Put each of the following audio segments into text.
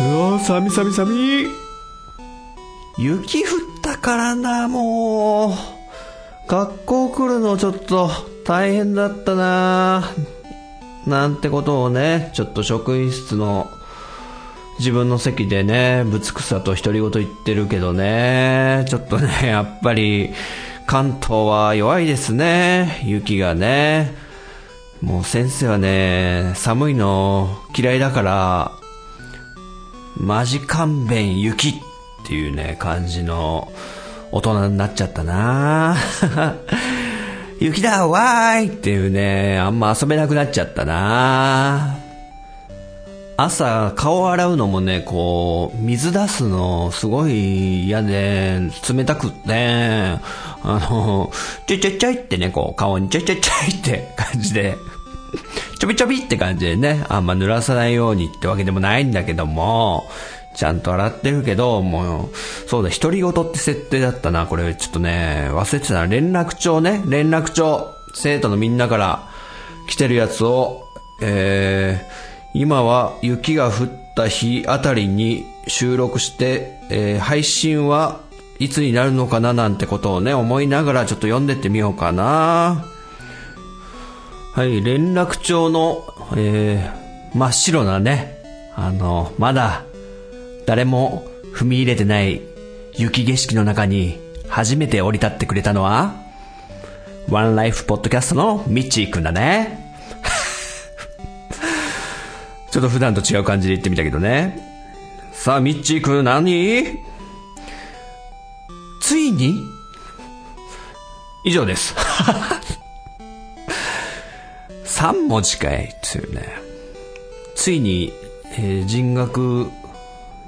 うわ寒い寒い寒い。雪降ったからなもう。学校来るのちょっと大変だったな。なんてことをねちょっと職員室の自分の席でねぶつくさと独り言言ってるけどね。ちょっとね やっぱり関東は弱いですね。雪がね。もう先生はね寒いの嫌いだからマジ勘弁雪っていうね、感じの大人になっちゃったな。雪だわーいっていうね、あんま遊べなくなっちゃったな。朝顔洗うのもね、こう、水出すのすごい嫌で、冷たくって、あの、ちょいちょいちょいってね、こう、顔にちょいちょいちょいって感じで、ちょびちょびって感じでね、あんま濡らさないようにってわけでもないんだけども、ちゃんと洗ってるけど、もう、そうだ、独り言って設定だったな。これちょっとね、忘れてたな。連絡帳ね、連絡帳。生徒のみんなから来てるやつを、えー、今は雪が降った日あたりに収録して、えー、配信はいつになるのかななんてことをね、思いながらちょっと読んでってみようかな。はい、連絡帳の、えー、真っ白なね、あの、まだ、誰も踏み入れてない雪景色の中に初めて降り立ってくれたのは、ワンライフポッドキャストのミッチーくんだね。ちょっと普段と違う感じで言ってみたけどね。さあ、ミッチーくん何？ついに？以上です。3文字かいっていうね。ついに、えー、人学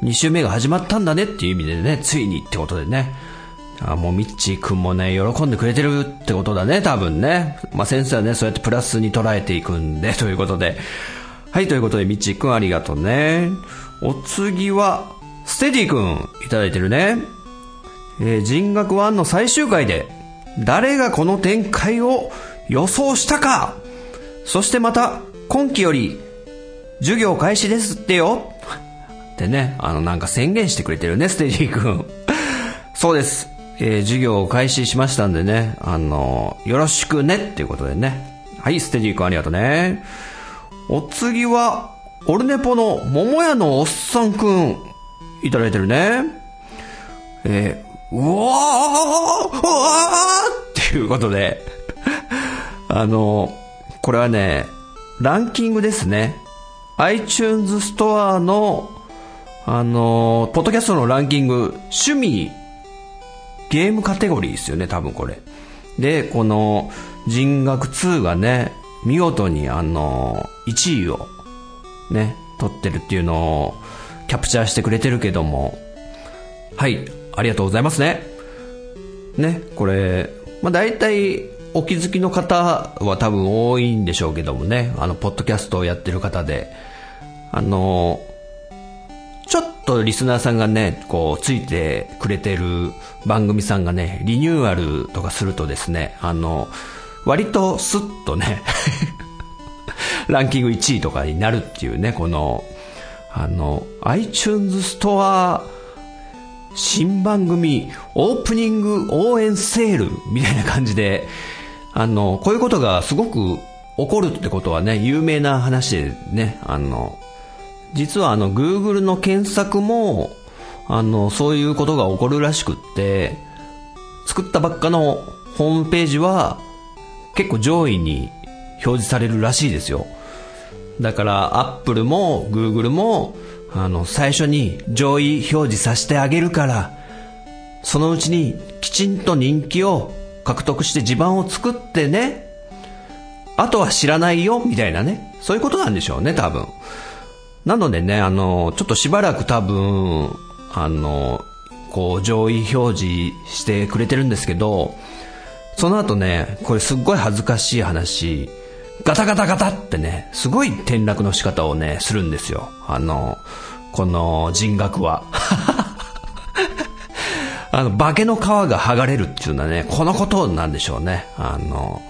2週目が始まったんだねっていう意味でね、ついにってことでね。あもうミッチーくんもね、喜んでくれてるってことだね、多分ね。まあ先生はね、そうやってプラスに捉えていくんで、ということで。はい、ということで、ミッチーくんありがとうね。お次は、ステディくんいただいてるね。えー、人学1の最終回で、誰がこの展開を予想したかそしてまた、今期より、授業開始ですってよ。ってね、あの、なんか宣言してくれてるね、ステージ君。そうです。えー、授業を開始しましたんでね、あの、よろしくねっていうことでね。はい、ステージ君ありがとうね。お次は、オルネポの桃屋のおっさんくん、いただいてるね。えー、うわーうわーっていうことで、あの、これはね、ランキングですね。iTunes ストアの、あのポッドキャストのランキング、趣味、ゲームカテゴリーですよね、多分これ。で、この、人学2がね、見事にあの1位をね、取ってるっていうのをキャプチャーしてくれてるけども、はい、ありがとうございますね。ね、これ、まあ大体お気づきの方は多分多いんでしょうけどもね、あの、ポッドキャストをやってる方で、あの、ちょっとリスナーさんがね、こう、ついてくれてる番組さんがね、リニューアルとかするとですね、あの、割とスッとね ランキング1位とかになるっていうね、この、あの、iTunes ストア新番組オープニング応援セールみたいな感じで、あの、こういうことがすごく起こるってことはね、有名な話でね、あの、実はあの、Google の検索も、あの、そういうことが起こるらしくって、作ったばっかのホームページは、結構上位に表示されるらしいですよ。だから、Apple も Google も、あの、最初に上位表示させてあげるから、そのうちにきちんと人気を獲得して地盤を作ってね、あとは知らないよ、みたいなね。そういうことなんでしょうね、多分。なのでね、あの、ちょっとしばらく多分、あの、こう、上位表示してくれてるんですけど、その後ね、これすっごい恥ずかしい話、ガタガタガタってね、すごい転落の仕方をね、するんですよ。あの、この人格は。あの、化けの皮が剥がれるっていうのはね、このことなんでしょうね。あの、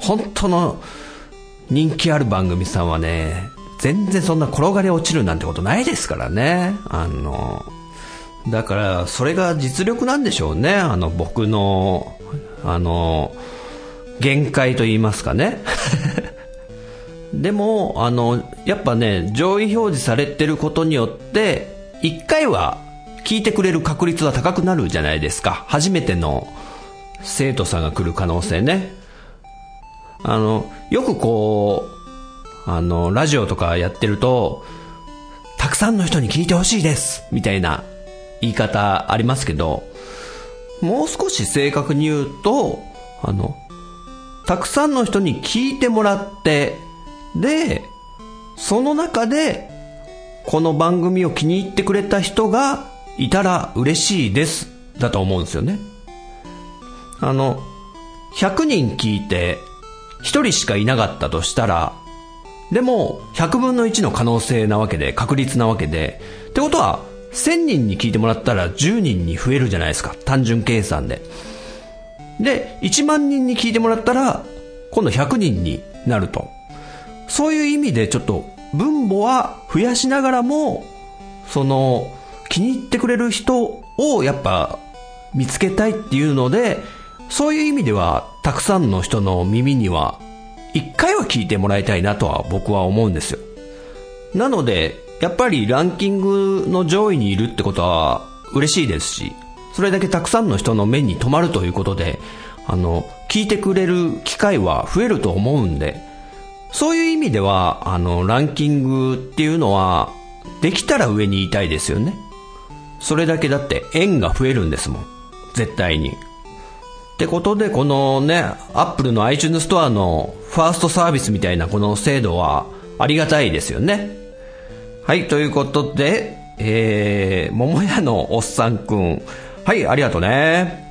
本当の人気ある番組さんはね、全然そんな転がり落ちるなんてことないですからね。あの、だから、それが実力なんでしょうね。あの、僕の、あの、限界と言いますかね。でも、あの、やっぱね、上位表示されてることによって、一回は聞いてくれる確率は高くなるじゃないですか。初めての生徒さんが来る可能性ね。あの、よくこう、あの、ラジオとかやってると、たくさんの人に聞いてほしいですみたいな言い方ありますけど、もう少し正確に言うと、あの、たくさんの人に聞いてもらって、で、その中で、この番組を気に入ってくれた人がいたら嬉しいです、だと思うんですよね。あの、100人聞いて、1人しかいなかったとしたら、でも、100分の1の可能性なわけで、確率なわけで、ってことは、1000人に聞いてもらったら10人に増えるじゃないですか。単純計算で。で、1万人に聞いてもらったら、今度100人になると。そういう意味でちょっと分母は増やしながらも、その、気に入ってくれる人をやっぱ見つけたいっていうので、そういう意味ではたくさんの人の耳には一回は聞いてもらいたいなとは僕は思うんですよ。なので、やっぱりランキングの上位にいるってことは嬉しいですし、それだけたくさんの人の目に留まるということで、あの、聞いてくれる機会は増えると思うんで、そういう意味では、あの、ランキングっていうのは、できたら上にいたいですよね。それだけだって円が増えるんですもん。絶対に。ってことで、このね、アップルの iTunes ストアのファーストサービスみたいなこの制度はありがたいですよね。はい、ということで、えー、桃屋のおっさんくん。はい、ありがとうね。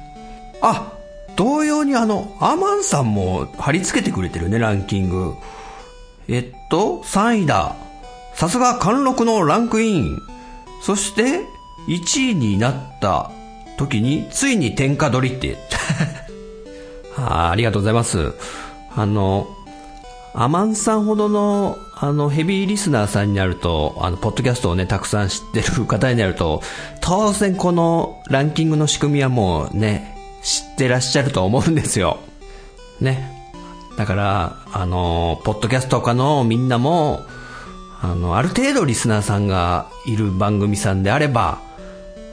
あ、同様にあの、アマンさんも貼り付けてくれてるね、ランキング。えっと、3位だ。さすが貫禄のランクイン。そして、1位になった時に、ついに天下取りって あ。ありがとうございます。あの、アマンさんほどの、あの、ヘビーリスナーさんになると、あの、ポッドキャストをね、たくさん知ってる方になると、当然このランキングの仕組みはもうね、知ってらっしゃると思うんですよ。ね。だから、あの、ポッドキャストとかのみんなも、あの、ある程度リスナーさんがいる番組さんであれば、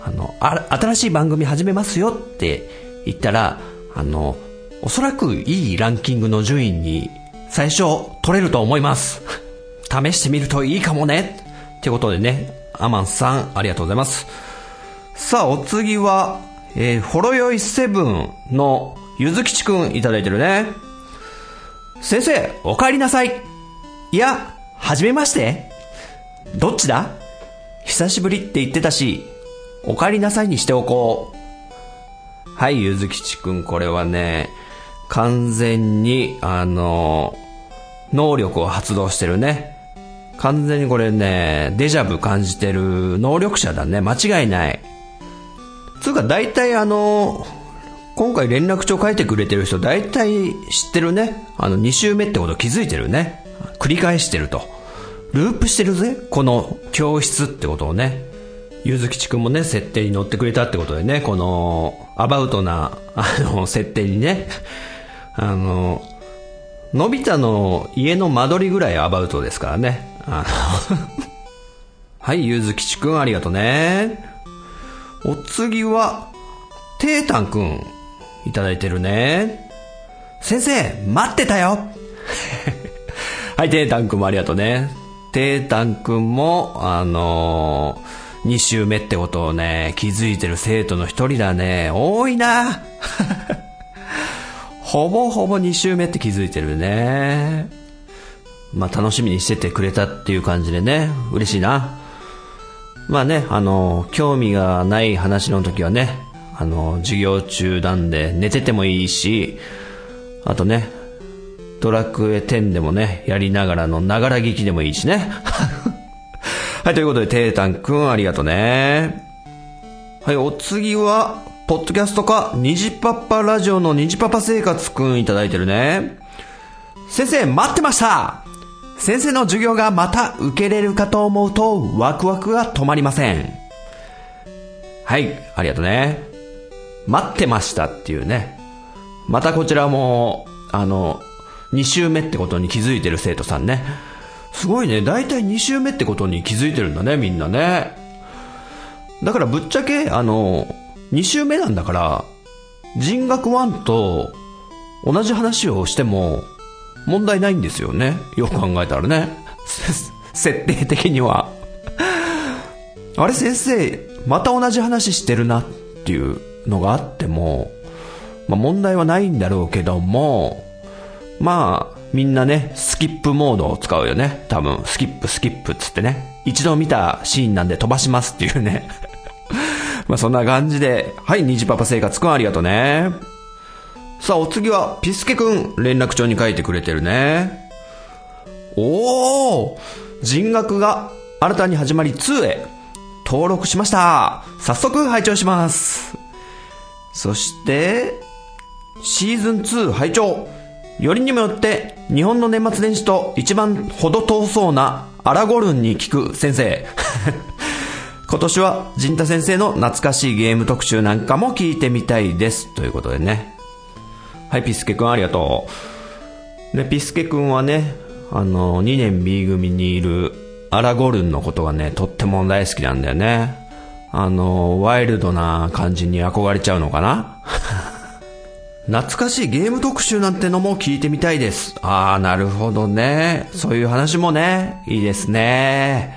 あの、あ新しい番組始めますよって言ったら、あの、おそらくいいランキングの順位に最初取れると思います。試してみるといいかもね。ってことでね、アマンさん、ありがとうございます。さあ、お次は、えー、ほろよいセブンのゆずきちくんいただいてるね。先生、お帰りなさい。いや、はじめまして。どっちだ？久しぶりって言ってたし、お帰りなさいにしておこう。はい、ゆずきちくん、これはね、完全に、あの、能力を発動してるね。完全にこれね、デジャブ感じてる能力者だね。間違いない。つうか大体あの、今回連絡帳書いてくれてる人大体知ってるね。あの2週目ってこと気づいてるね。繰り返してると。ループしてるぜ。この教室ってことをね。ゆずきちくんもね、設定に乗ってくれたってことでね、この、アバウトな、あの、設定にね、あの、のび太の家の間取りぐらいアバウトですからね。あの はい、ゆずきちくんありがとね。お次は、てーたんくん、いただいてるね。先生、待ってたよ はい、てーたんくんもありがとうね。てーたんくんも、あのー、2週目ってことをね、気づいてる生徒の一人だね。多いな ほぼほぼ2週目って気づいてるね。まあ楽しみにしててくれたっていう感じでね、嬉しいな。まあね、あの、興味がない話の時はね、あの、授業中なんで寝ててもいいし、あとね、ドラクエ10でもね、やりながらのながら聞きでもいいしね。はい、ということで、テータンくんありがとうね。はい、お次は、ポッドキャストか、ニジパパラジオのニジパパ生活くんいただいてるね。先生、待ってました先生の授業がまた受けれるかと思うと、ワクワクが止まりません。はい、ありがとうね。待ってましたっていうね。またこちらも、あの、2週目ってことに気づいてる生徒さんね。すごいね。だいたい2週目ってことに気づいてるんだね、みんなね。だからぶっちゃけ、あの、2週目なんだから、人学1と同じ話をしても問題ないんですよね。よく考えたらね。設定的には。あれ先生、また同じ話してるなっていうのがあっても、まあ問題はないんだろうけども、まあ、みんなね、スキップモードを使うよね。多分、スキップ、スキップっつってね。一度見たシーンなんで飛ばしますっていうね。まあそんな感じで、はい、虹パパ生活くんありがとうね。さあ、お次は、ピスケくん、連絡帳に書いてくれてるね。おー人学が新たに始まり2へ、登録しました。早速拝聴します。そして、シーズン2拝聴よりにもよって、日本の年末年始と一番程遠そうなアラゴルンに聞く先生。今年は、ジンタ先生の懐かしいゲーム特集なんかも聞いてみたいです。ということでね。はい、ピスケくんありがとう。で、ピスケくんはね、あの、2年 B 組にいるアラゴルンのことがね、とっても大好きなんだよね。あの、ワイルドな感じに憧れちゃうのかな 懐かしいゲーム特集なんてのも聞いてみたいです。ああ、なるほどね。そういう話もね、いいですね。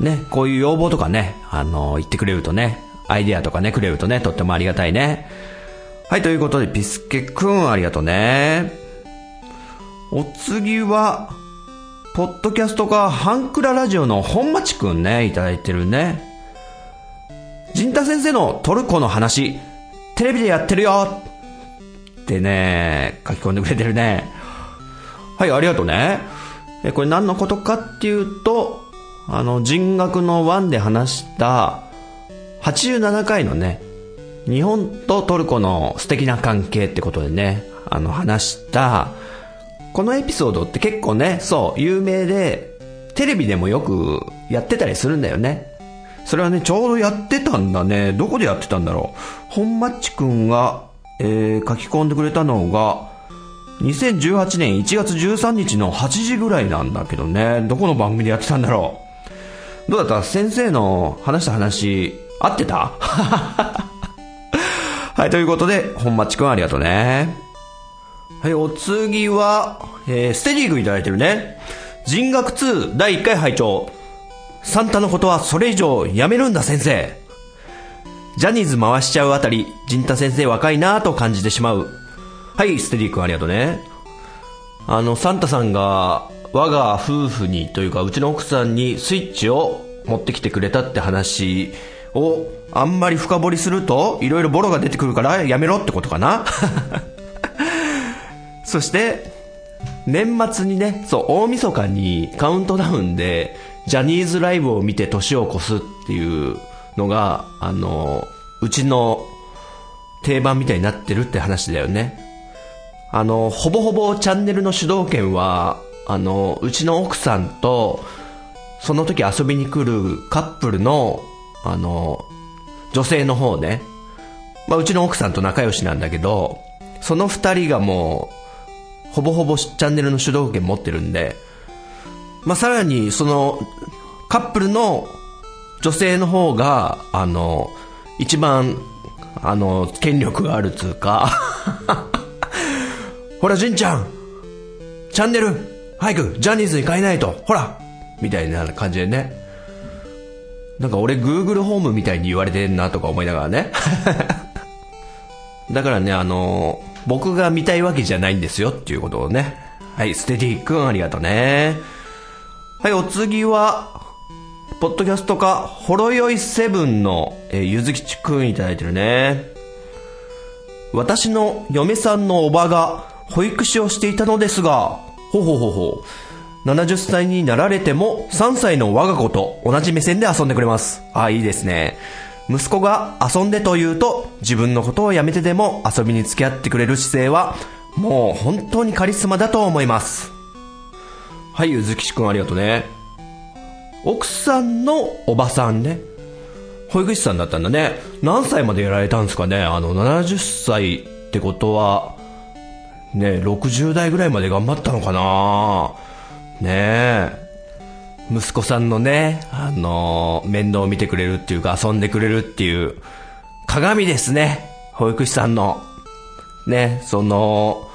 ね、こういう要望とかね、あの、言ってくれるとね、アイディアとかね、くれるとね、とってもありがたいね。はい、ということで、ピスケくん、ありがとうね。お次は、ポッドキャストか、ハンクララジオの本町くんね、いただいてるね。ジンタ先生のトルコの話、テレビでやってるよってね、書き込んでくれてるね。はい、ありがとうね。え、これ何のことかっていうと、あの、人学の1で話した87回のね、日本とトルコの素敵な関係ってことでね、あの、話した、このエピソードって結構ね、そう、有名で、テレビでもよくやってたりするんだよね。それはね、ちょうどやってたんだね。どこでやってたんだろう。本マッチくんがえー、書き込んでくれたのが、2018年1月13日の8時ぐらいなんだけどね、どこの番組でやってたんだろう。どうだった？先生の話した話、合ってた？はい、ということで、本町くんありがとうね。はい、お次は、えー、ステディーグいただいてるね。人学2第1回拝聴サンタのことはそれ以上やめるんだ先生。ジャニーズ回しちゃうあたり、陣太先生若いなぁと感じてしまう。はい、ステディ君ありがとうね。あの、サンタさんが、我が夫婦にというか、うちの奥さんにスイッチを持ってきてくれたって話を、あんまり深掘りすると、いろいろボロが出てくるからやめろってことかな。そして、年末にね、そう、大晦日にカウントダウンで、ジャニーズライブを見て年を越すっていうのが、あの、うちの定番みたいになってるって話だよね。あの、ほぼほぼチャンネルの主導権は、あの、うちの奥さんと、その時遊びに来るカップルの、あの、女性の方ね。まあ、うちの奥さんと仲良しなんだけど、その二人がもう、ほぼほぼチャンネルの主導権持ってるんで、まあ、さらに、その、カップルの女性の方が、あの、一番、あの、権力があるつうか ほら、じんちゃんチャンネル早くジャニーズに変えないとほらみたいな感じでね。なんか俺 Google ホームみたいに言われてんなとか思いながらね。だからね、あの、僕が見たいわけじゃないんですよっていうことをね。はい、ステディ君ありがとうね。はい、お次は、ポッドキャストか、ほろよいセブンの、えーゆずきちくんいただいてるね。私の嫁さんのおばが保育士をしていたのですが、ほほほほ。70歳になられても3歳の我が子と同じ目線で遊んでくれます。あ、いいですね。息子が遊んでと言うと自分のことをやめてでも遊びに付き合ってくれる姿勢はもう本当にカリスマだと思います。はい、ゆずきちくんありがとうね。奥さんのおばさんね。保育士さんだったんだね。何歳までやられたんですかねあの、70歳ってことは、ね、60代ぐらいまで頑張ったのかなねえ。息子さんのね、あの面倒を見てくれるっていうか遊んでくれるっていう、鏡ですね。保育士さんの。ね、その、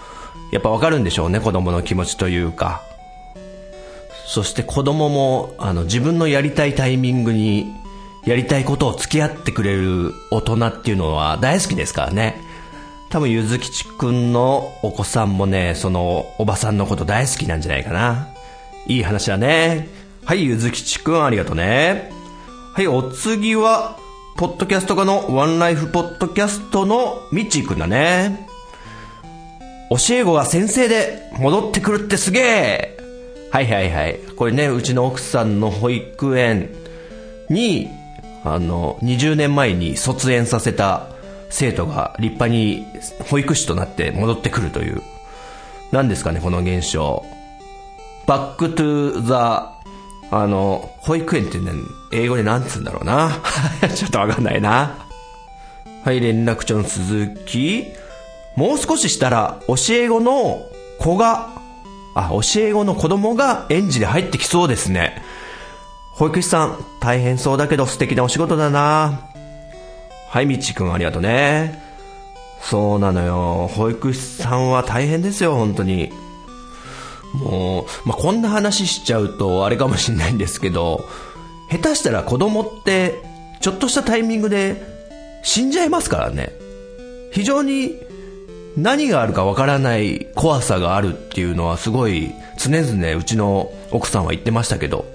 やっぱわかるんでしょうね、子供の気持ちというか。そして子供も、あの、自分のやりたいタイミングに、やりたいことを付き合ってくれる大人っていうのは大好きですからね。多分、ゆずきちくんのお子さんもね、その、おばさんのこと大好きなんじゃないかな。いい話だね。はい、ゆずきちくんありがとうね。はい、お次は、ポッドキャスト家のワンライフポッドキャストのミッチーくんだね。教え子が先生で戻ってくるってすげえはいはいはい。これね、うちの奥さんの保育園に、あの、20年前に卒園させた生徒が立派に保育士となって戻ってくるという。何ですかね、この現象。 Back to the、あの、保育園ってね、英語で何つうんだろうな。ちょっとわかんないな。はい、連絡帳の続き。もう少ししたら、教え子の子が、あ、教え子の子供が園児で入ってきそうですね。保育士さん、大変そうだけど素敵なお仕事だな。はい、みちくんありがとうね。そうなのよ。保育士さんは大変ですよ、本当に。もう、まあ、こんな話しちゃうとあれかもしれないんですけど、下手したら子供って、ちょっとしたタイミングで死んじゃいますからね。非常に何があるかわからない怖さがあるっていうのはすごい常々うちの奥さんは言ってましたけど、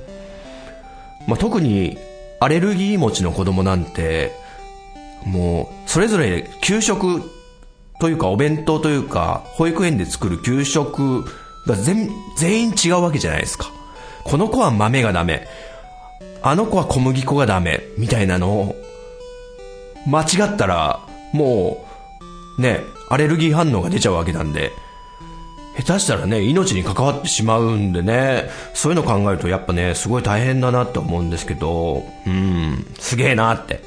まあ、特にアレルギー持ちの子供なんて、もうそれぞれ給食というかお弁当というか保育園で作る給食が全全員違うわけじゃないですか。この子は豆がダメ。あの子は小麦粉がダメ。みたいなのを間違ったらもうね、アレルギー反応が出ちゃうわけなんで、下手したらね、命に関わってしまうんでね、そういうの考えるとやっぱね、すごい大変だなって思うんですけど、うん、すげえなって。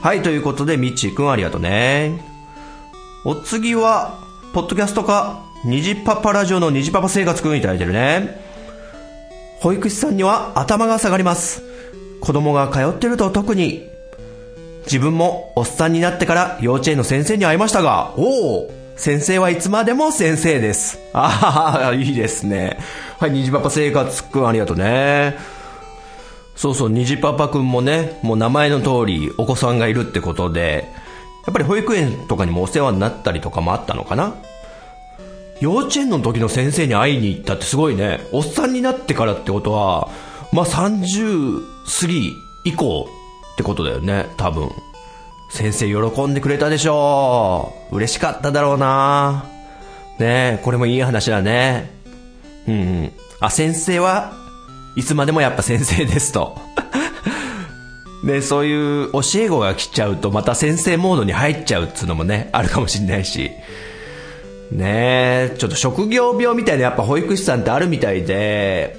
はい、ということで、みっちーくんありがとうね。お次は、ポッドキャストか、虹パパラジオの虹パパ生活くんいただいてるね。保育士さんには頭が下がります。子供が通ってると特に、自分もおっさんになってから幼稚園の先生に会いましたが、おお先生はいつまでも先生です。ああ、いいですね。はい、虹パパ生活くんありがとうね。そうそう、虹パパくんもね、もう名前の通りお子さんがいるってことで、やっぱり保育園とかにもお世話になったりとかもあったのかな幼稚園の時の先生に会いに行ったってすごいね。おっさんになってからってことは、まあ、30過ぎ以降ってことだよね、多分。先生喜んでくれたでしょう。嬉しかっただろうな。ねえ、これもいい話だね。うんうん。あ、先生はいつまでもやっぱ先生ですと。ね、そういう教え子が来ちゃうとまた先生モードに入っちゃうっつうのもね、あるかもしれないし。ねえ、ちょっと職業病みたいなやっぱ保育士さんってあるみたいで、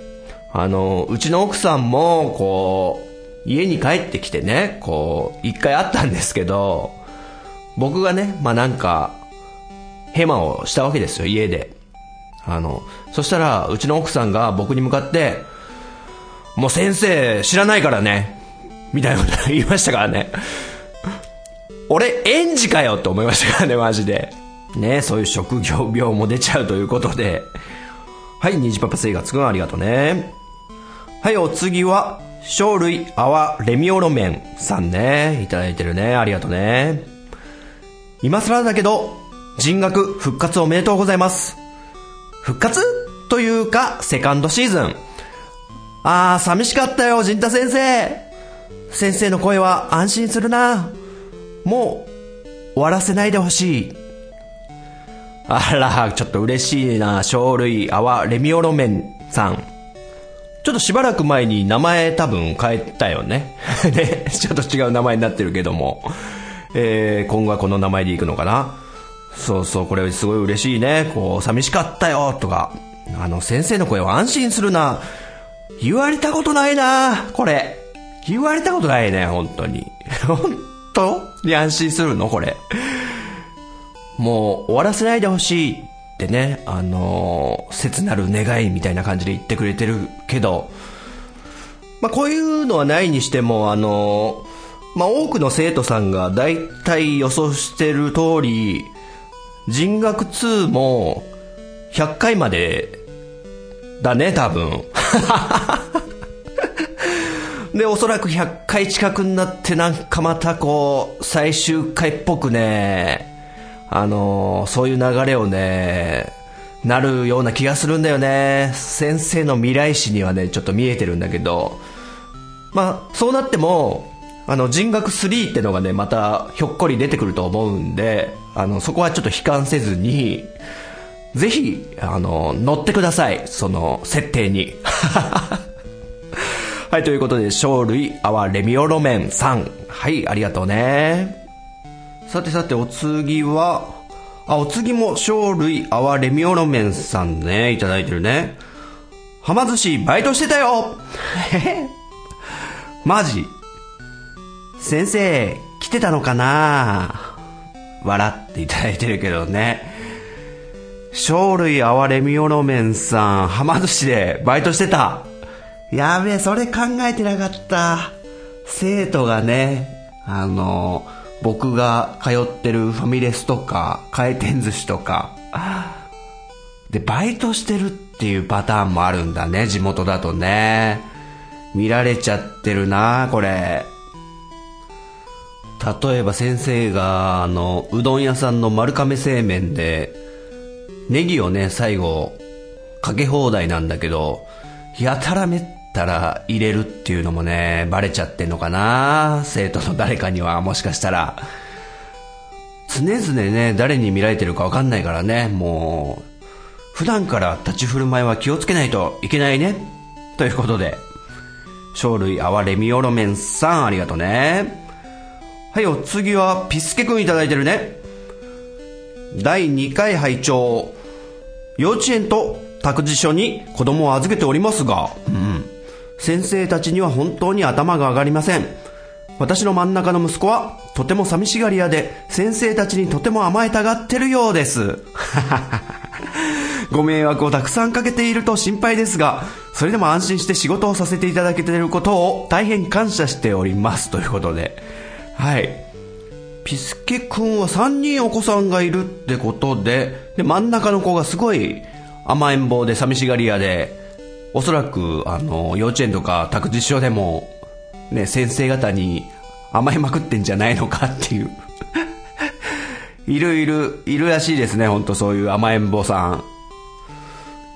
あの、うちの奥さんも、こう、家に帰ってきてね、こう、一回会ったんですけど、僕がね、まあなんか、ヘマをしたわけですよ、家で。あの、そしたら、うちの奥さんが僕に向かって、もう先生知らないからね、みたいなこと言いましたからね。俺、園児かよって思いましたからね、マジで。ねそういう職業病も出ちゃうということで。はい、虹パパ生活くんありがとうね。はい、お次は、生類泡レミオロメンさんね。いただいてるね。ありがとうね。今更だけど、人学復活おめでとうございます。復活？というか、セカンドシーズン。あー、寂しかったよ、陣太先生。先生の声は安心するな。もう、終わらせないでほしい。あら、ちょっと嬉しいな。生類泡レミオロメンさん。ちょっとしばらく前に名前多分変えたよね。ね、ちょっと違う名前になってるけども。えー、今後はこの名前でいくのかな？そうそう、これすごい嬉しいね。こう、寂しかったよ、とか。あの、先生の声は安心するな。言われたことないな、これ。言われたことないね、本当に。本当に安心するのこれ。もう終わらせないでほしいってね、あのー、切なる願いみたいな感じで言ってくれてるけど、まあ、こういうのはないにしても、あのー、まあ、多くの生徒さんが大体予想してる通り、人学2も100回までだね、多分。で、おそらく100回近くになってなんかまたこう、最終回っぽくね、あのー、そういう流れをね、なるような気がするんだよね。先生の未来史にはね、ちょっと見えてるんだけど、まあ、そうなっても、あの、人学3ってのがね、またひょっこり出てくると思うんで、あの、そこはちょっと悲観せずに、ぜひ、あの、乗ってください。その、設定に。はい、ということで、生類、あわレミオロメンさん。はい、ありがとうね。さてさて、お次は、あ、お次も、生類、あわレミオロメンさんね、いただいてるね。はま寿司、バイトしてたよえ マジ先生、来てたのかな笑っていただいてるけどね。生類あわれみおろめんさん、はま寿司でバイトしてた。やべえ、それ考えてなかった。生徒がね、あの、僕が通ってるファミレスとか、回転寿司とか、で、バイトしてるっていうパターンもあるんだね、地元だとね。見られちゃってるな、これ。例えば先生が、あの、うどん屋さんの丸亀製麺で、ネギをね、最後、かけ放題なんだけど、やたらめったら入れるっていうのもね、バレちゃってんのかな生徒の誰かには、もしかしたら。常々ね、誰に見られてるかわかんないからね、もう、普段から立ち振る舞いは気をつけないといけないね。ということで、生類あわれみおろめんさん、ありがとうね。はい、お次は、ピスケくんいただいてるね。第2回拝聴幼稚園と託児所に子供を預けておりますが、うん、先生たちには本当に頭が上がりません。私の真ん中の息子はとても寂しがり屋で先生たちにとても甘えたがってるようです。ご迷惑をたくさんかけていると心配ですが、それでも安心して仕事をさせていただけていることを大変感謝しております。ということで。はい。ピスケくんは3人お子さんがいるってことで、で、真ん中の子がすごい甘えん坊で寂しがり屋で、おそらく、あの、幼稚園とか託児所でも、ね、先生方に甘えまくってんじゃないのかっていう いるいる、いるらしいですね、ほんとそういう甘えん坊さ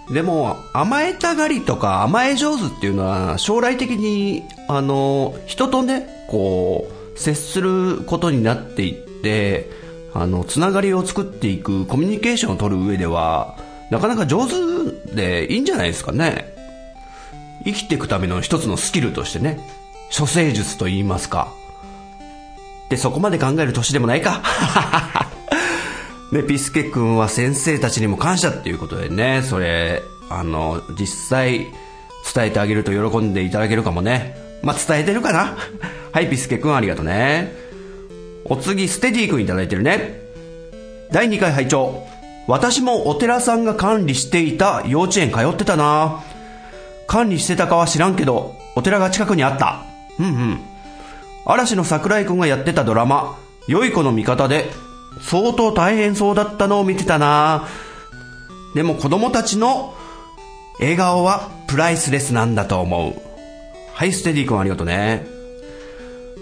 ん。でも、甘えたがりとか甘え上手っていうのは、将来的に、あの、人とね、こう、接することになっていって、あの、つながりを作っていくコミュニケーションを取る上では、なかなか上手でいいんじゃないですかね。生きていくための一つのスキルとしてね、処世術と言いますか。で、そこまで考える年でもないか。ね、ピスケ君は先生たちにも感謝っていうことでね、それ、あの、実際伝えてあげると喜んでいただけるかもね。まあ、伝えてるかな はい、ピスケくんありがとうね。お次、ステディくんいただいてるね。第2回拝聴私もお寺さんが管理していた幼稚園通ってたな管理してたかは知らんけど、お寺が近くにあった。うんうん。嵐の桜井くんがやってたドラマ、良い子の味方で、相当大変そうだったのを見てたなでも子供たちの笑顔はプライスレスなんだと思う。はい、ステディ君ありがとうね。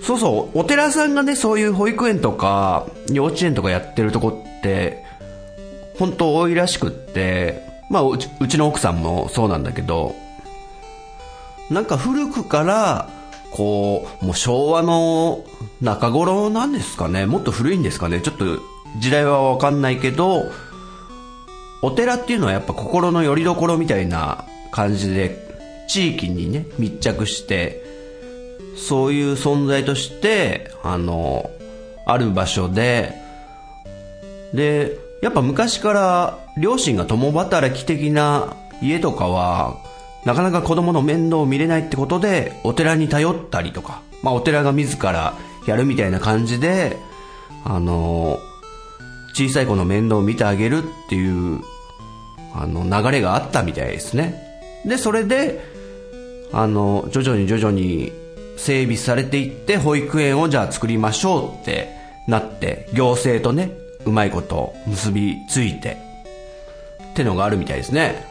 そうそう、お寺さんがね、そういう保育園とか、幼稚園とかやってるとこって、本当多いらしくって、まあうち、うちの奥さんもそうなんだけど、なんか古くから、こう、もう昭和の中頃なんですかね。もっと古いんですかね。ちょっと時代はわかんないけど、お寺っていうのはやっぱ心の拠り所みたいな感じで、地域にね、密着して、そういう存在として、あの、ある場所で、で、やっぱ昔から両親が共働き的な家とかは、なかなか子供の面倒を見れないってことで、お寺に頼ったりとか、まあお寺が自らやるみたいな感じで、あの、小さい子の面倒を見てあげるっていう、あの、流れがあったみたいですね。で、それで、あの、徐々に徐々に整備されていって、保育園をじゃあ作りましょうってなって、行政とね、うまいこと結びついて、ってのがあるみたいですね。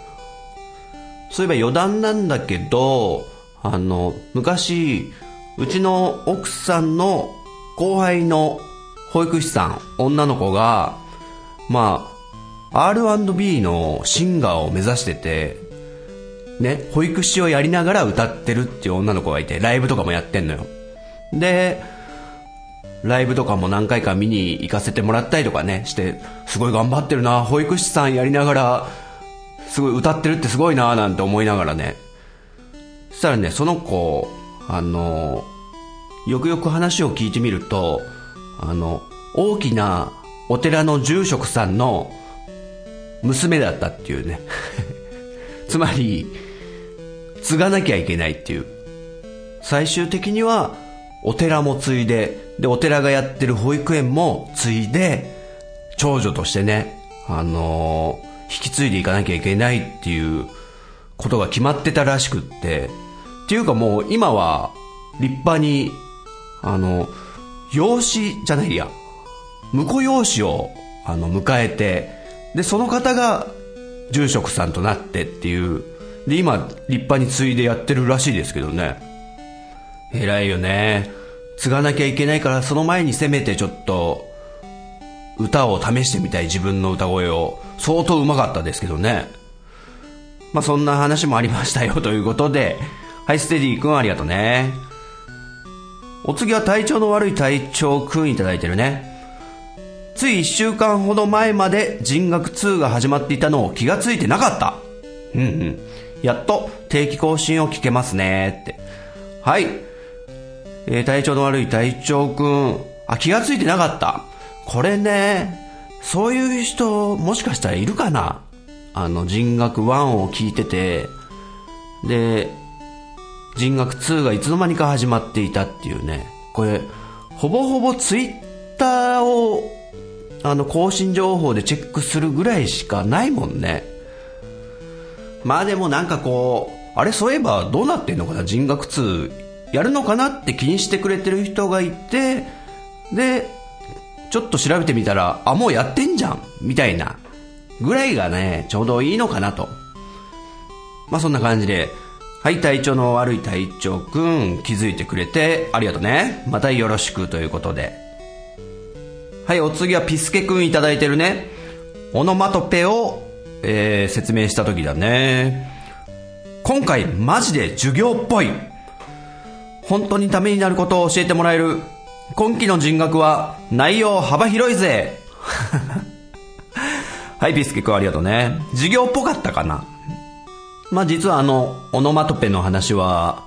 そういえば余談なんだけど、あの、昔、うちの奥さんの後輩の保育士さん、女の子が、まあ、R&B のシンガーを目指してて、ね、保育士をやりながら歌ってるっていう女の子がいて、ライブとかもやってんのよ。で、ライブとかも何回か見に行かせてもらったりとかね、して、すごい頑張ってるな、保育士さんやりながら、すごい歌ってるってすごいな、なんて思いながらね。そしたらね、その子、あの、よくよく話を聞いてみると、あの、大きなお寺の住職さんの娘だったっていうね。つまり、継がなきゃいけないっていう。最終的には、お寺も継いで、で、お寺がやってる保育園も継いで、長女としてね、あのー引き継いでいかなきゃいけないっていうことが決まってたらしくって、っていうかもう今は立派に、あの、養子じゃないや、婿養子をあの迎えて、で、その方が住職さんとなってっていう、で、今立派に継いでやってるらしいですけどね。偉いよね。継がなきゃいけないからその前にせめてちょっと歌を試してみたい自分の歌声を相当うまかったですけどね。まあそんな話もありましたよということで、はい、ステディ君ありがとうね。お次は体調の悪い体調くんいただいてるね。つい一週間ほど前まで人学2が始まっていたのを気がついてなかった。うんうん。やっと定期更新を聞けますねって。はい。えー体調の悪い体調くん。あ、気がついてなかった。これね、そういう人、もしかしたらいるかなあの、人学1を聞いてて、で、人学2がいつの間にか始まっていたっていうね。これ、ほぼほぼツイッターを、あの、更新情報でチェックするぐらいしかないもんね。まあでもなんかこう、あれそういえばどうなってんのかな？人学2やるのかな？って気にしてくれてる人がいて、で、ちょっと調べてみたら、あ、もうやってんじゃんみたいな。ぐらいがね、ちょうどいいのかなと。まあそんな感じで、はい、体調の悪い体調くん、気づいてくれてありがとうね。またよろしくということで。はい、お次はピスケくんいただいてるね。オノマトペを、えー、説明した時だね。今回マジで授業っぽい。本当にためになることを教えてもらえる。今期の人学は内容幅広いぜ。はい、ピスケくんありがとうね。授業っぽかったかな？まあ実はあの、オノマトペの話は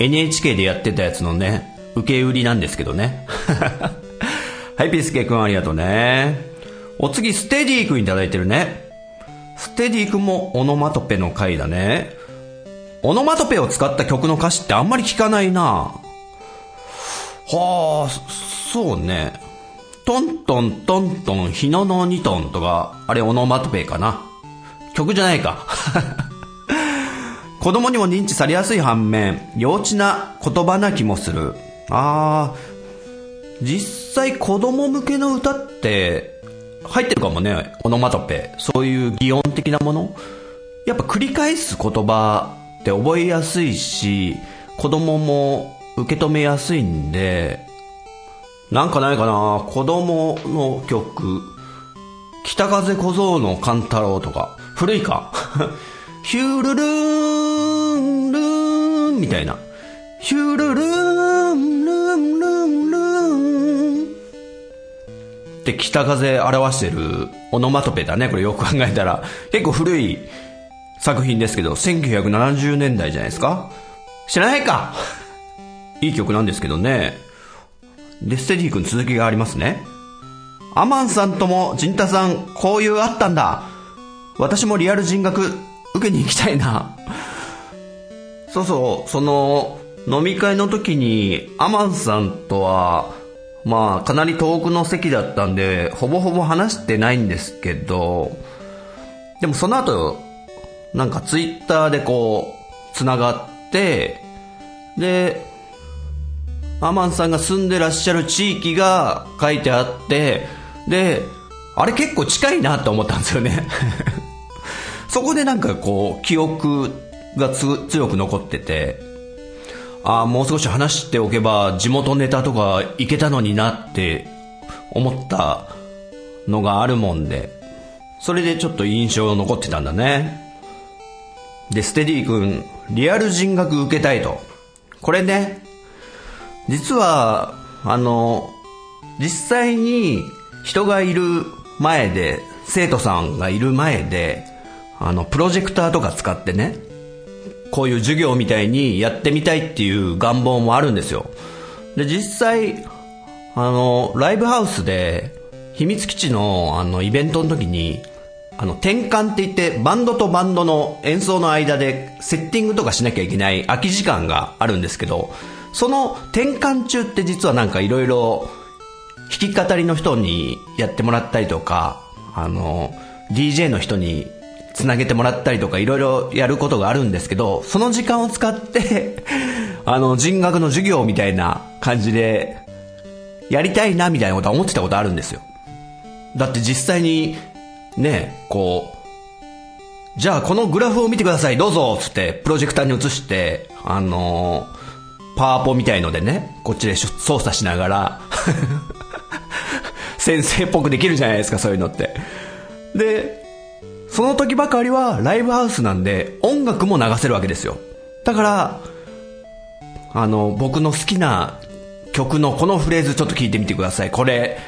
NHK でやってたやつのね、受け売りなんですけどね。はい、ピスケくんありがとうね。お次、ステディくんいただいてるね。ステディくんもオノマトペの回だね。オノマトペを使った曲の歌詞ってあんまり聞かないなはあ、そうね。トントントントン、日野の2トンとか、あれオノマトペかな。曲じゃないか。子供にも認知されやすい反面、幼稚な言葉な気もする。あー、実際子供向けの歌って、入ってるかもね、オノマトペ。そういう擬音的なもの。やっぱ繰り返す言葉って覚えやすいし、子供も受け止めやすいんで、なんかないかな子供の曲、北風小僧の勘太郎とか、古いか。ヒュルルーン、ルーンみたいな。ヒュルルーン、ルーン、ルーン、ルーン。って北風表してるオノマトペだね。これよく考えたら。結構古い作品ですけど、1970年代じゃないですか知らないかいい曲なんですけどね。で、ステディ君続きがありますね。アマンさんともジンタさん、こういうあったんだ。私もリアル人学受けに行きたいな。そうそう、その、飲み会の時にアマンさんとは、まあ、かなり遠くの席だったんで、ほぼほぼ話してないんですけど、でもその後、なんかツイッターでこう、繋がって、で、アマンさんが住んでらっしゃる地域が書いてあって、で、あれ結構近いなって思ったんですよね そこでなんかこう、記憶が強く残ってて、ああ、もう少し話しておけば地元ネタとかいけたのになって思ったのがあるもんで、それでちょっと印象残ってたんだね。で、ステディ君、リアル人学受けたいと。これね、実は、あの、実際に人がいる前で、生徒さんがいる前で、あの、プロジェクターとか使ってね、こういう授業みたいにやってみたいっていう願望もあるんですよ。で、実際、あの、ライブハウスで、秘密基地のあの、イベントの時に、あの、転換って言って、バンドとバンドの演奏の間で、セッティングとかしなきゃいけない空き時間があるんですけど、その転換中って実はなんかいろいろ弾き語りの人にやってもらったりとか、あの、DJ の人につなげてもらったりとかいろいろやることがあるんですけど、その時間を使って あの、人学の授業みたいな感じで、やりたいなみたいなことは思ってたことあるんですよ。だって実際に、ね、こう、じゃあこのグラフを見てください、どうぞつってプロジェクターに移して、あのパワポみたいのでね、こっちで操作しながら 先生っぽくできるじゃないですか、そういうのって。で、その時ばかりはライブハウスなんで音楽も流せるわけですよ。だから、あの、僕の好きな曲のこのフレーズちょっと聞いてみてください。これ、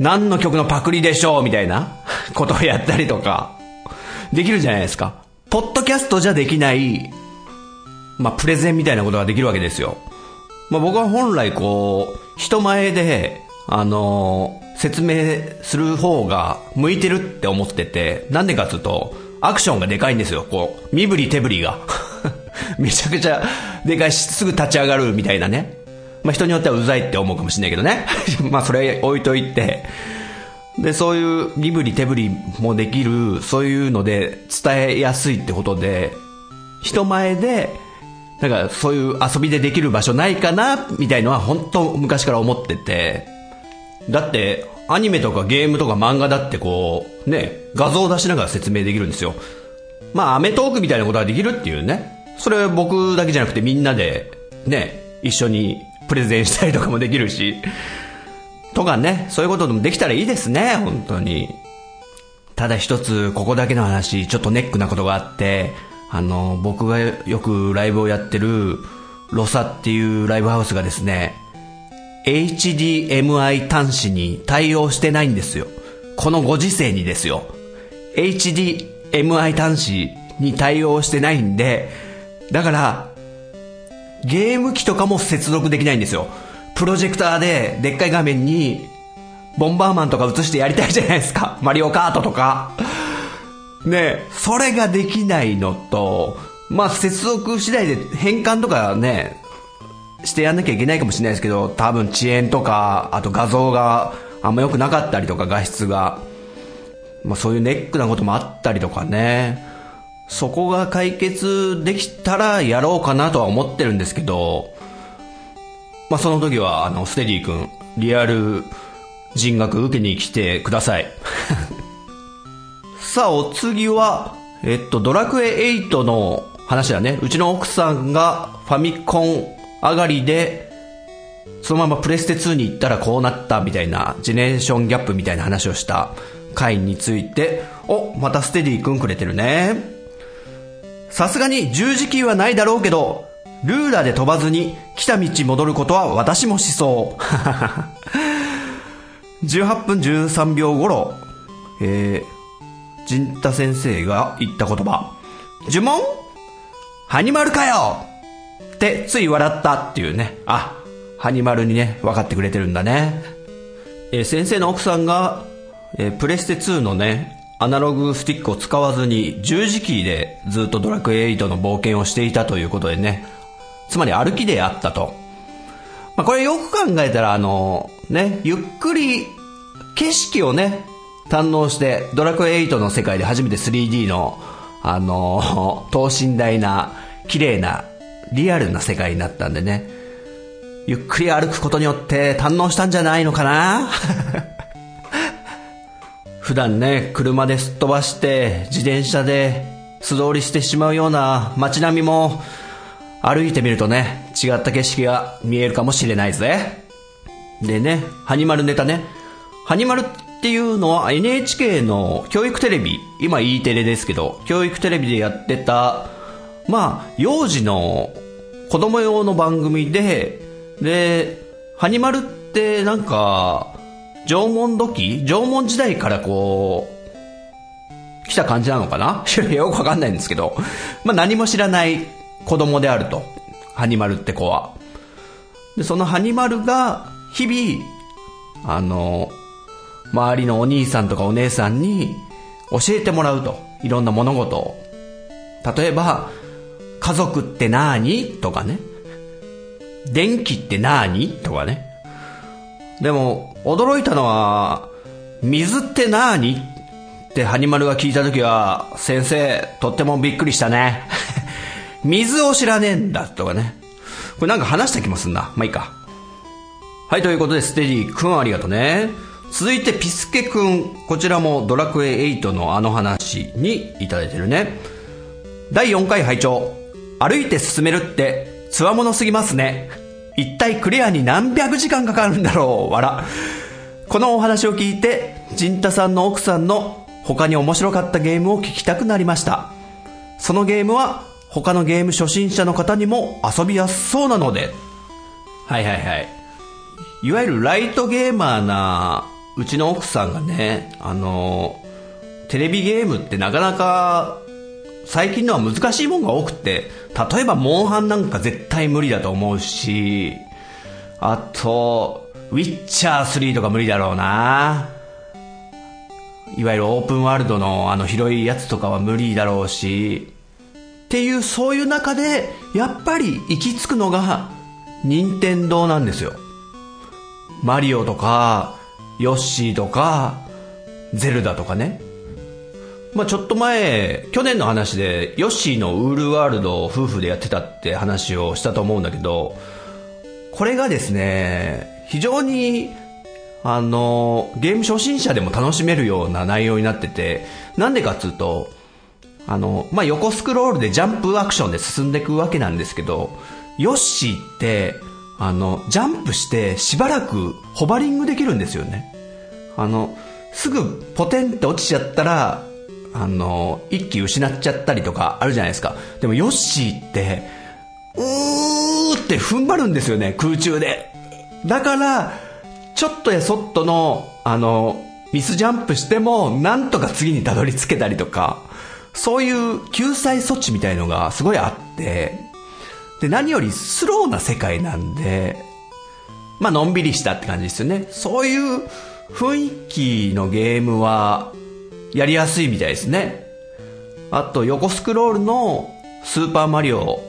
何の曲のパクリでしょうみたいなことをやったりとか、できるじゃないですか。ポッドキャストじゃできないまあ、プレゼンみたいなことができるわけですよ。まあ、僕は本来こう、人前で、あのー、説明する方が向いてるって思ってて、なんでかっていうと、アクションがでかいんですよ。こう、身振り手振りが。めちゃくちゃでかいし、すぐ立ち上がるみたいなね。まあ、人によってはうざいって思うかもしれないけどね。まあ、それ置いといて。で、そういう身振り手振りもできる、そういうので伝えやすいってことで、人前でなんかそういう遊びでできる場所ないかなみたいのは本当昔から思ってて。だって、アニメとかゲームとか漫画だってこう、ね、画像を出しながら説明できるんですよ。まあ、アメトークみたいなことができるっていうね。それは僕だけじゃなくてみんなで、ね、一緒にプレゼンしたりとかもできるし。とかね、そういうことでもできたらいいですね、本当に。ただ一つ、ここだけの話、ちょっとネックなことがあって、あの、僕がよくライブをやってる、ロサっていうライブハウスがですね、HDMI 端子に対応してないんですよ。このご時世にですよ。HDMI 端子に対応してないんで、だから、ゲーム機とかも接続できないんですよ。プロジェクターででっかい画面にボンバーマンとか映してやりたいじゃないですか。マリオカートとか。ね、それができないのと、まあ、接続次第で変換とかね、してやんなきゃいけないかもしれないですけど、多分遅延とか、あと画像があんま良くなかったりとか、画質が。まあ、そういうネックなこともあったりとかね。そこが解決できたらやろうかなとは思ってるんですけど、まあ、その時は、あの、ステディ君、リアル人学受けに来てください。さあ、お次は、えっと、ドラクエ8の話だね。うちの奥さんがファミコン上がりで、そのままプレステ2に行ったらこうなったみたいな、ジェネレーションギャップみたいな話をした回について、お、またステディ君くれてるね。さすがに十字キーはないだろうけど、ルーラーで飛ばずに来た道戻ることは私もしそう。18分13秒頃、えー、陣太先生が言った言葉。呪文？ハニマルかよってつい笑ったっていうね。あ、ハニマルにね、分かってくれてるんだね。え、先生の奥さんが、え、プレステ2のね、アナログスティックを使わずに十字キーでずっとドラクエ8の冒険をしていたということでね。つまり歩きであったと。まあ、これよく考えたら、あの、ね、ゆっくり景色をね、堪能して、ドラクエ8の世界で初めて 3D の、あの、等身大な、綺麗な、リアルな世界になったんでね、ゆっくり歩くことによって堪能したんじゃないのかな？普段ね、車ですっ飛ばして、自転車で素通りしてしまうような街並みも、歩いてみるとね、違った景色が見えるかもしれないぜ。でね、ハニマルネタね。ハニマルっていうのは NHK の教育テレビ、今 E テレですけど、教育テレビでやってた、まあ、幼児の子供用の番組で、で、ハニマルってなんか、縄文時縄文時代からこう、来た感じなのかな？よくわかんないんですけど、まあ何も知らない子供であると。ハニマルって子は。で、そのハニマルが日々、あの、周りのお兄さんとかお姉さんに教えてもらうと。いろんな物事を。例えば、家族ってなーにとかね。電気ってなーにとかね。でも、驚いたのは、水ってなーにってハニマルが聞いたときは、先生、とってもびっくりしたね。水を知らねえんだとかね。これなんか話した気もすんな。まあいいか。はい、ということで、ステディ君ありがとうね。続いてピスケくん。こちらもドラクエ8のあの話にいただいてるね。第4回拝聴歩いて進めるって、つわものすぎますね。一体クリアに何百時間かかるんだろう、わら。このお話を聞いて、ジンタさんの奥さんの他に面白かったゲームを聞きたくなりました。そのゲームは他のゲーム初心者の方にも遊びやすそうなので。はいはいはい。いわゆるライトゲーマーなうちの奥さんがね、あの、テレビゲームってなかなか最近のは難しいもんが多くて、例えばモンハンなんか絶対無理だと思うし、あと、ウィッチャー3とか無理だろうな。いわゆるオープンワールドのあの広いやつとかは無理だろうし、っていうそういう中で、やっぱり行き着くのが、任天堂なんですよ。マリオとか、ヨッシーとか、ゼルダとかね。まあちょっと前、去年の話で、ヨッシーのウールワールドを夫婦でやってたって話をしたと思うんだけど、これがですね、非常に、あの、ゲーム初心者でも楽しめるような内容になってて、なんでかっつうと、あの、まあ、横スクロールでジャンプアクションで進んでいくわけなんですけど、ヨッシーって、あの、ジャンプしてしばらくホバリングできるんですよね。あの、すぐポテンって落ちちゃったら、あの、一気失っちゃったりとかあるじゃないですか。でもヨッシーって、うーって踏ん張るんですよね、空中で。だから、ちょっとやそっとの、あの、ミスジャンプしても、なんとか次にたどり着けたりとか、そういう救済措置みたいのがすごいあって、で、何よりスローな世界なんで、まあ、のんびりしたって感じですよね。そういう雰囲気のゲームは、やりやすいみたいですね。あと、横スクロールのスーパーマリオ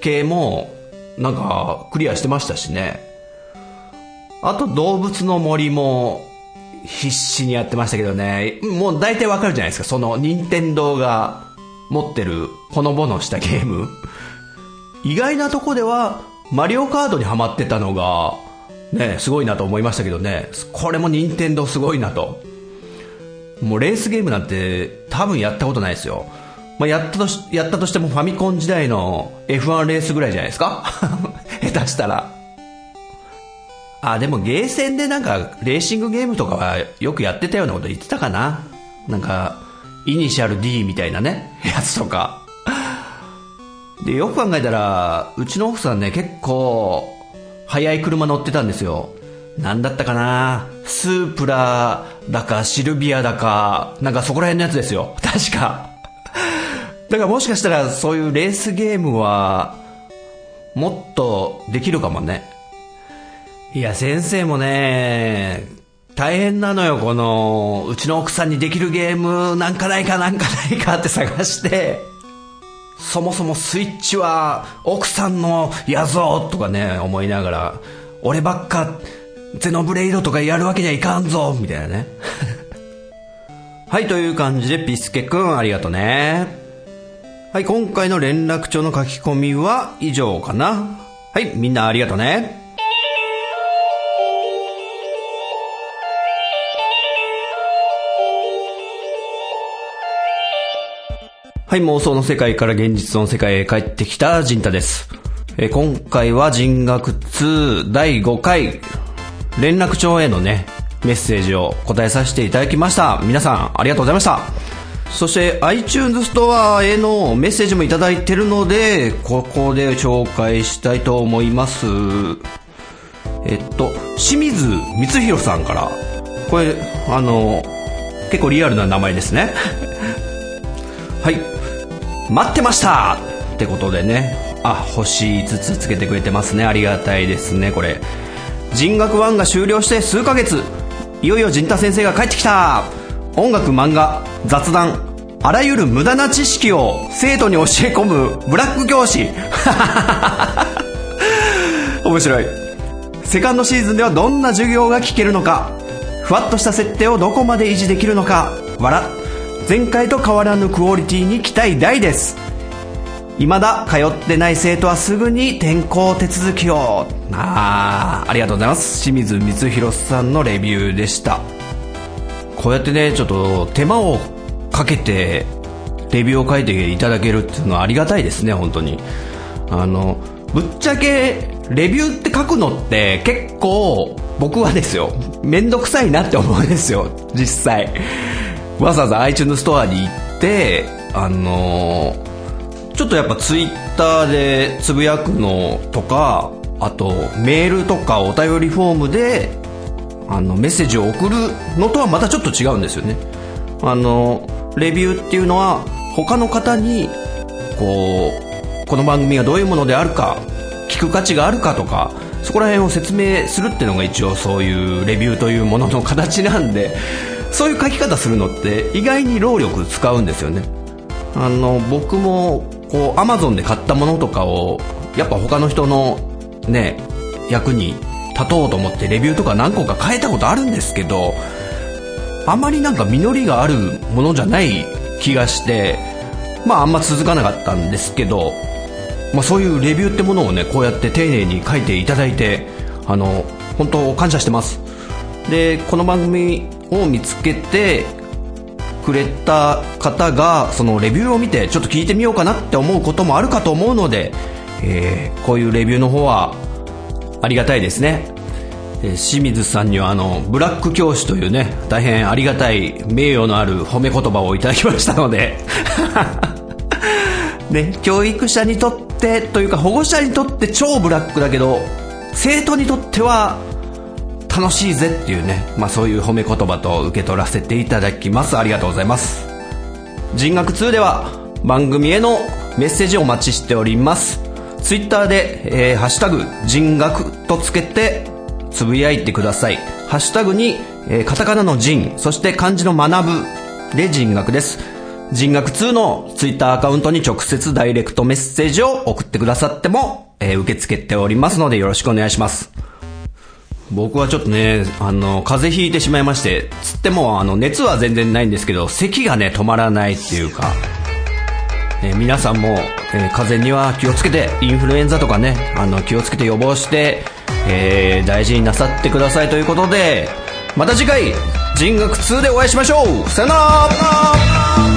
系も、なんか、クリアしてましたしね。あと、動物の森も、必死にやってましたけどね。もう大体わかるじゃないですか。その、任天堂が持ってる、ほのぼのしたゲーム。意外なとこでは、マリオカードにハマってたのが、ね、すごいなと思いましたけどね。これも任天堂すごいなと。もうレースゲームなんて多分やったことないですよ。まあ、やったとし、やったとしてもファミコン時代の F1 レースぐらいじゃないですか？下手したら。あ、でもゲーセンでなんかレーシングゲームとかはよくやってたようなこと言ってたかな。なんか、イニシャル D みたいなね、やつとか。で、よく考えたら、うちの奥さんね、結構、速い車乗ってたんですよ。なんだったかな？スープラだか、シルビアだか、なんかそこら辺のやつですよ。確か。だからもしかしたら、そういうレースゲームは、もっとできるかもね。いや、先生もね、大変なのよ、この、うちの奥さんにできるゲームなんかないかなんかないかって探して、そもそもスイッチは奥さんのやぞとかね、思いながら、俺ばっかゼノブレイドとかやるわけにはいかんぞみたいなね。はい、という感じでピスケくんありがとね。はい、今回の連絡帳の書き込みは以上かな。はい、みんなありがとね。はい、妄想の世界から現実の世界へ帰ってきたジンタです。え今回は人学2第5回連絡帳へのね、メッセージを答えさせていただきました。皆さんありがとうございました。そして iTunes ストアへのメッセージもいただいてるので、ここで紹介したいと思います。えっと、清水光弘さんから、これ、あの、結構リアルな名前ですね。はい。待ってました。ってことでね。あ星5つつけてくれてますね。ありがたいですねこれ。人学1が終了して数ヶ月。いよいよ陣太先生が帰ってきた。音楽漫画雑談。あらゆる無駄な知識を生徒に教え込む。ブラック教師。面白い。セカンドシーズンではどんな授業が聞けるのか。ふわっとした設定をどこまで維持できるのか。笑前回と変わらぬクオリティに期待大です。未だ通ってない生徒はすぐに転校手続きを。あありがとうございます。清水光弘さんのレビューでした。こうやってねちょっと手間をかけてレビューを書いていただけるっていうのはありがたいですね本当に。あのぶっちゃけレビューって書くのって結構僕はですよめんどくさいなって思うんですよ実際。わざわざ iTunes ストアに行ってあのー、ちょっとやっぱツイッターでつぶやくのとかあとメールとかお便りフォームであのメッセージを送るのとはまたちょっと違うんですよね。あのレビューっていうのは他の方にこうこの番組がどういうものであるか聞く価値があるかとかそこら辺を説明するっていうのが一応そういうレビューというものの形なんでそういう書き方するのって意外に労力使うんですよね。あの僕もこうアマゾンで買ったものとかをやっぱ他の人のね役に立とうと思ってレビューとか何個か変えたことあるんですけどあまりなんか実りがあるものじゃない気がしてまああんま続かなかったんですけど、まあ、そういうレビューってものをねこうやって丁寧に書いていただいてあの本当感謝してます。でこの番組を見つけてくれた方がそのレビューを見てちょっと聞いてみようかなって思うこともあるかと思うので、えー、こういうレビューの方はありがたいですね、えー、清水さんにはあのブラック教師というね大変ありがたい名誉のある褒め言葉をいただきましたので。ね、教育者にとってというか保護者にとって超ブラックだけど生徒にとっては楽しいぜっていうね、まあ、そういう褒め言葉と受け取らせていただきます。ありがとうございます。人学2では番組へのメッセージをお待ちしております。ツイッターで、えー、ハッシュタグ人学とつけてつぶやいてください。ハッシュタグに、えー、カタカナの人そして漢字の学ぶで人学です。人学2のツイッターアカウントに直接ダイレクトメッセージを送ってくださっても、えー、受け付けておりますのでよろしくお願いします。僕はちょっとね、あの、風邪ひいてしまいまして、つっても、あの、熱は全然ないんですけど、咳がね、止まらないっていうか、えー、皆さんも、えー、風邪には気をつけて、インフルエンザとかね、あの、気をつけて予防して、えー、大事になさってくださいということで、また次回、人学2でお会いしましょう。さよなら。